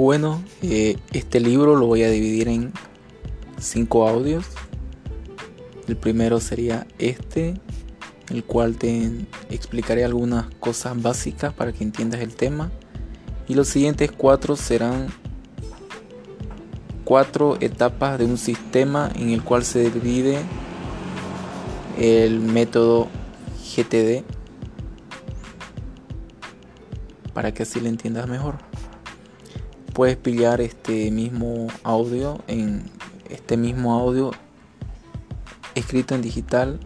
Bueno, eh, este libro lo voy a dividir en cinco audios. El primero sería este, el cual te explicaré algunas cosas básicas para que entiendas el tema. Y los siguientes cuatro serán cuatro etapas de un sistema en el cual se divide el método GTD para que así lo entiendas mejor. Puedes pillar este mismo audio en este mismo audio escrito en digital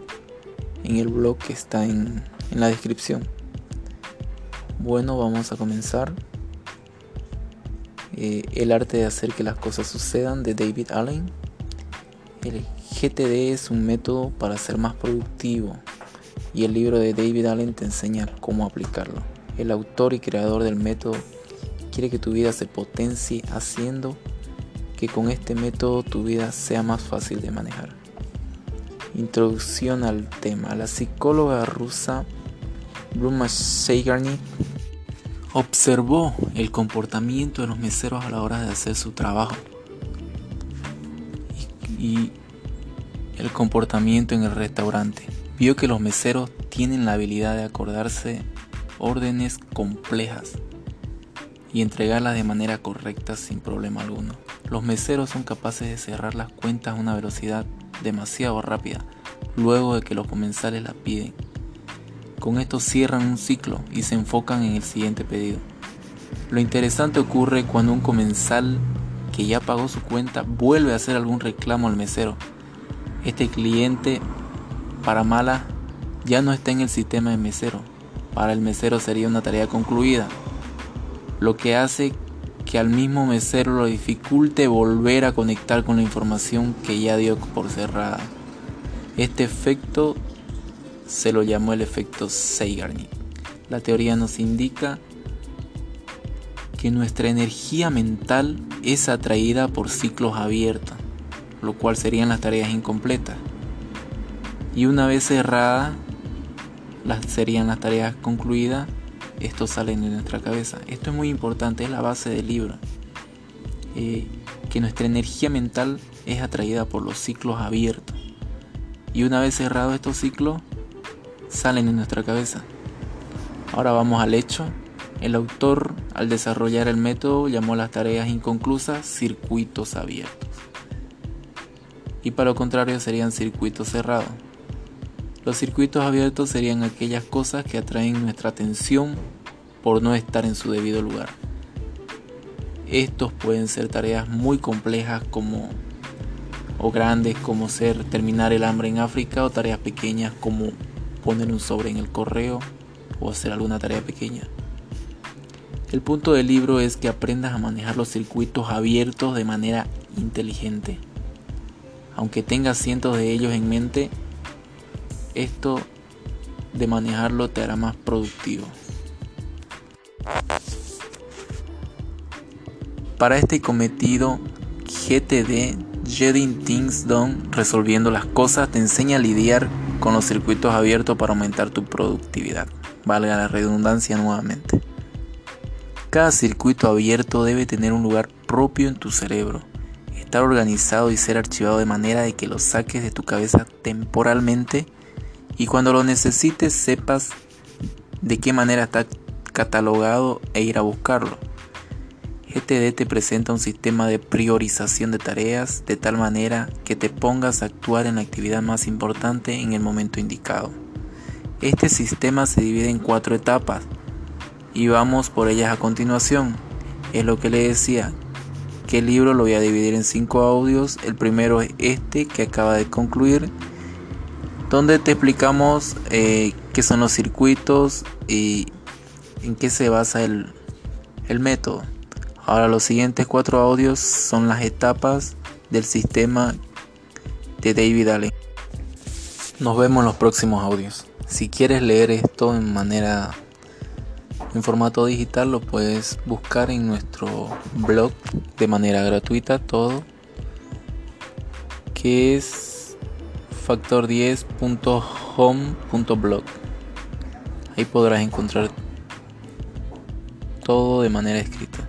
en el blog que está en, la descripción. Bueno, vamos a comenzar. Eh, el arte de hacer que las cosas sucedan de David Allen. El GTD es un método para ser más productivo y el libro de David Allen te enseña cómo aplicarlo. El autor y creador del método quiere que tu vida se potencie haciendo que con este método tu vida sea más fácil de manejar. Introducción al tema. La psicóloga rusa Bluma Sheigarnik observó el comportamiento de los meseros a la hora de hacer su trabajo y, y el comportamiento en el restaurante. Vio que los meseros tienen la habilidad de acordarse órdenes complejas y entregarlas de manera correcta sin problema alguno. Los meseros son capaces de cerrar las cuentas a una velocidad demasiado rápida luego de que los comensales la piden. Con esto cierran un ciclo y se enfocan en el siguiente pedido. Lo interesante ocurre cuando un comensal que ya pagó su cuenta vuelve a hacer algún reclamo al mesero. Este cliente, para mala, ya no está en el sistema de mesero. Para el mesero sería una tarea concluida, lo que hace que al mismo mesero lo dificulte volver a conectar con la información que ya dio por cerrada. Este efecto se lo llamó el efecto Zeigarnik. La teoría nos indica que nuestra energía mental es atraída por ciclos abiertos, lo cual serían las tareas incompletas. Y una vez cerrada, las serían las tareas concluidas, esto sale de nuestra cabeza. Esto es muy importante, es la base del libro. Eh, que nuestra energía mental es atraída por los ciclos abiertos. Y una vez cerrados estos ciclos, salen en nuestra cabeza. Ahora vamos al hecho. El autor, al desarrollar el método, llamó las tareas inconclusas circuitos abiertos. Y para lo contrario serían circuitos cerrados. Los circuitos abiertos serían aquellas cosas que atraen nuestra atención por no estar en su debido lugar. Estos pueden ser tareas muy complejas como o grandes como ser terminar el hambre en África o tareas pequeñas como poner un sobre en el correo o hacer alguna tarea pequeña. El punto del libro es que aprendas a manejar los circuitos abiertos de manera inteligente. Aunque tengas cientos de ellos en mente, esto de manejarlo te hará más productivo. Para este cometido, GTD, Getting Things Done, resolviendo las cosas, te enseña a lidiar con los circuitos abiertos para aumentar tu productividad. Valga la redundancia nuevamente. Cada circuito abierto debe tener un lugar propio en tu cerebro, estar organizado y ser archivado de manera de que lo saques de tu cabeza temporalmente y cuando lo necesites sepas de qué manera está catalogado e ir a buscarlo. GTD te presenta un sistema de priorización de tareas de tal manera que te pongas a actuar en la actividad más importante en el momento indicado. Este sistema se divide en cuatro etapas y vamos por ellas a continuación. Es lo que le decía, que el libro lo voy a dividir en cinco audios. El primero es este que acaba de concluir, donde te explicamos eh, qué son los circuitos y en qué se basa el, el método. Ahora los siguientes cuatro audios son las etapas del sistema de David Allen. Nos vemos en los próximos audios. Si quieres leer esto en manera en formato digital lo puedes buscar en nuestro blog de manera gratuita todo que es factor10.home.blog. Ahí podrás encontrar todo de manera escrita.